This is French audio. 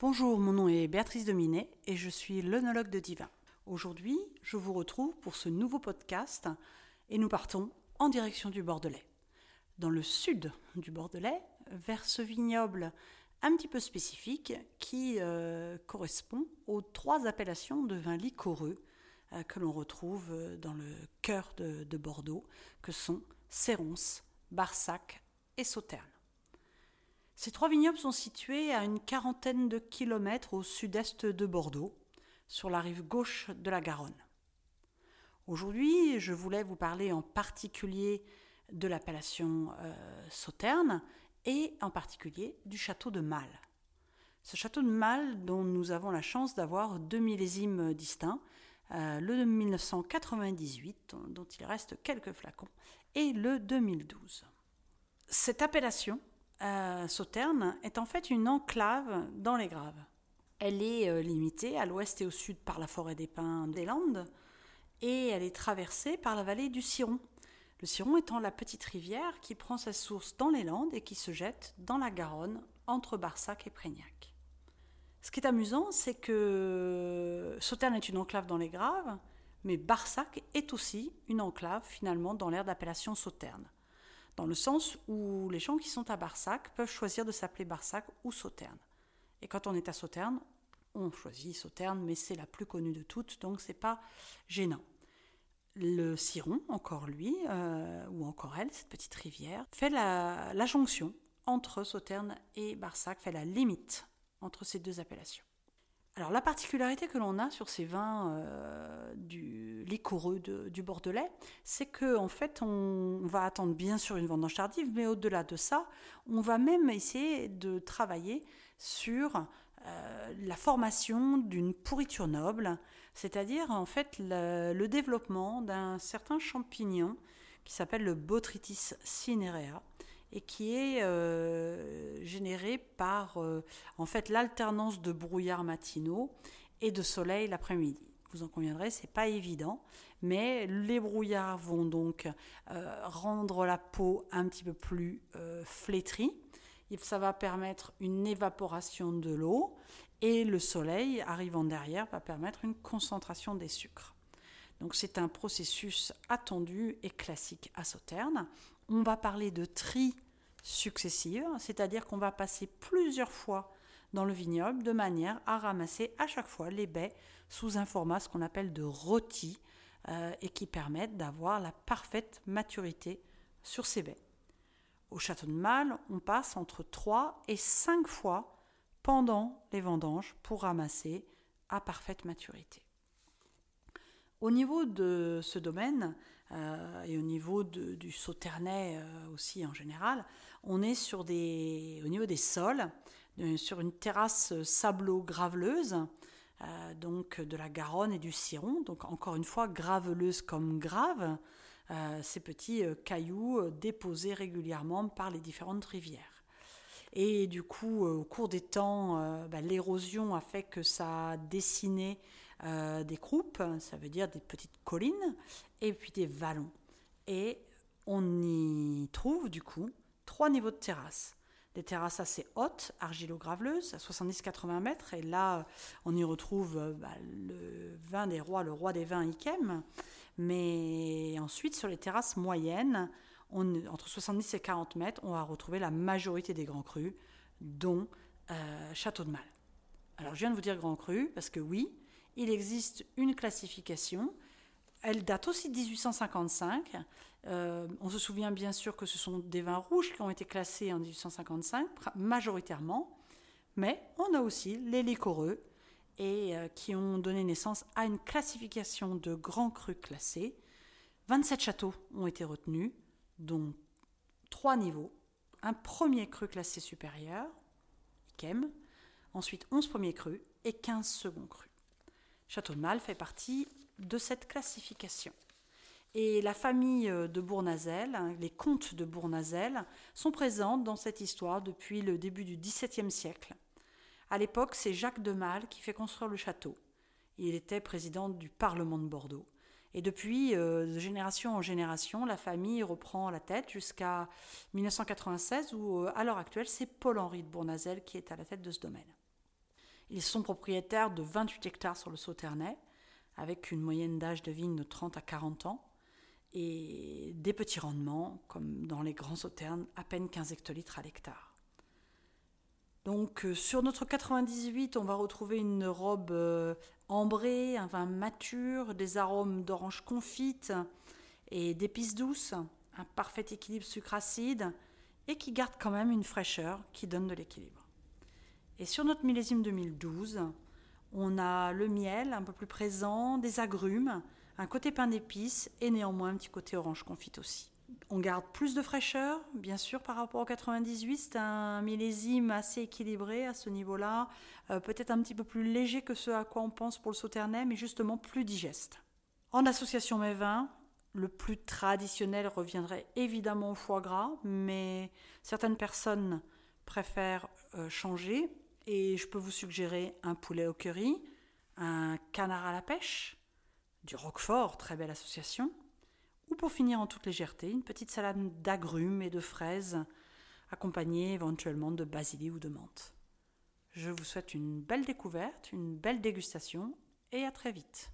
Bonjour, mon nom est Béatrice Dominet et je suis l'œnologue de Divin. Aujourd'hui, je vous retrouve pour ce nouveau podcast et nous partons en direction du Bordelais. Dans le sud du Bordelais, vers ce vignoble un petit peu spécifique qui euh, correspond aux trois appellations de vins liquoreux euh, que l'on retrouve dans le cœur de, de Bordeaux, que sont Séronce, Barsac et Sauternes. Ces trois vignobles sont situés à une quarantaine de kilomètres au sud-est de Bordeaux, sur la rive gauche de la Garonne. Aujourd'hui, je voulais vous parler en particulier de l'appellation euh, Sauterne et en particulier du château de Mal. Ce château de Mal, dont nous avons la chance d'avoir deux millésimes distincts, euh, le de 1998, dont il reste quelques flacons, et le 2012. Cette appellation euh, Sauterne est en fait une enclave dans les Graves. Elle est euh, limitée à l'ouest et au sud par la forêt des pins des Landes et elle est traversée par la vallée du Ciron. Le Ciron étant la petite rivière qui prend sa source dans les Landes et qui se jette dans la Garonne entre Barsac et Prégnac. Ce qui est amusant, c'est que Sauterne est une enclave dans les Graves, mais Barsac est aussi une enclave finalement dans l'aire d'appellation Sauterne dans le sens où les gens qui sont à Barsac peuvent choisir de s'appeler Barsac ou Sauterne. Et quand on est à Sauterne, on choisit Sauterne, mais c'est la plus connue de toutes, donc c'est pas gênant. Le Ciron, encore lui, euh, ou encore elle, cette petite rivière, fait la, la jonction entre Sauterne et Barsac, fait la limite entre ces deux appellations. Alors la particularité que l'on a sur ces vins euh, liquoreux du Bordelais, c'est que fait on, va attendre bien sûr une vendange tardive, mais au-delà de ça, on va même essayer de travailler sur euh, la formation d'une pourriture noble, c'est-à-dire en fait le, développement d'un certain champignon qui s'appelle le Botrytis cinerea et qui est euh, généré par euh, en fait l'alternance de brouillards matinaux et de soleil l'après-midi. Vous en conviendrez, c'est pas évident, mais les brouillards vont donc euh, rendre la peau un petit peu plus flétrie. Ça va permettre une évaporation de l'eau et le soleil arrivant derrière va permettre une concentration des sucres. Donc c'est un processus attendu et classique à Sauterne on va parler de tri successive, c'est-à-dire qu'on va passer plusieurs fois dans le vignoble de manière à ramasser à chaque fois les baies sous un format ce qu'on appelle de rôti euh, et qui permettent d'avoir la parfaite maturité sur ces baies. Au château de Mal, on passe entre 3 et 5 fois pendant les vendanges pour ramasser à parfaite maturité. Au niveau de ce domaine, euh, et au niveau du sauternais euh, aussi en général, on est sur des, au niveau des sols, sur une terrasse sablo-graveleuse, euh, donc de la Garonne et du Ciron, donc encore une fois graveleuse comme grave, ces petits cailloux déposés régulièrement par les différentes rivières. Et du coup, au cours des temps, bah, l'érosion a fait que ça a dessiné euh, des croupes, ça veut dire des petites collines, et puis des vallons. Et on y trouve du coup trois niveaux de terrasses. Des terrasses assez hautes, argilo-graveleuses, à 70-80 mètres, et là on y retrouve euh, bah, le vin des rois, le roi des vins Ikem. Mais ensuite, sur les terrasses moyennes, entre 70 et 40 mètres, on va retrouver la majorité des grands crus, dont euh, Château de Mal. Alors je viens de vous dire grand cru, parce que oui, il existe une classification. Elle date aussi de 1855. Euh, on se souvient bien sûr que ce sont des vins rouges qui ont été classés en 1855, majoritairement. Mais on a aussi les liquoreux et euh, qui ont donné naissance à une classification de grands crus classés. 27 châteaux ont été retenus, dont trois niveaux. Un premier cru classé supérieur, Ikem, ensuite 11 premiers crus et 15 seconds crus. Château de Mal fait partie de cette classification. Et la famille euh, de Bournazel, hein, les comtes de Bournazel, sont présents dans cette histoire depuis le début du XVIIe siècle. À l'époque, c'est Jacques de Mal qui fait construire le château. Il était président du Parlement de Bordeaux. Et depuis, euh, de génération en génération, la famille reprend la tête jusqu'à 1996, où euh, à l'heure actuelle, c'est Paul-Henri de Bournazel qui est à la tête de ce domaine. Ils sont propriétaires de 28 hectares sur le Sauternay, avec une moyenne d'âge de vigne de 30 à 40 ans, et des petits rendements, comme dans les grands sauternes, à peine 15 hectolitres à l'hectare. Donc euh, sur notre 98, on va retrouver une robe euh, ambrée, un vin mature, des arômes d'orange confite et d'épices douces, un parfait équilibre sucre-acide et qui garde quand même une fraîcheur qui donne de l'équilibre. Et sur notre millésime 2012, on a le miel un peu plus présent, des agrumes, un côté pain d'épices et néanmoins un petit côté orange confite aussi. On garde plus de fraîcheur, bien sûr, par rapport au 98. C'est un millésime assez équilibré à ce niveau-là. Euh, peut-être un petit peu plus léger que ce à quoi on pense pour le Sauternay, mais justement plus digeste. En association mes vins, le plus traditionnel reviendrait évidemment au foie gras, mais certaines personnes préfèrent euh, changer et je peux vous suggérer un poulet au curry, un canard à la pêche, du roquefort, très belle association, ou pour finir en toute légèreté, une petite salade d'agrumes et de fraises, accompagnée éventuellement de basilic ou de menthe. Je vous souhaite une belle découverte, une belle dégustation, et à très vite.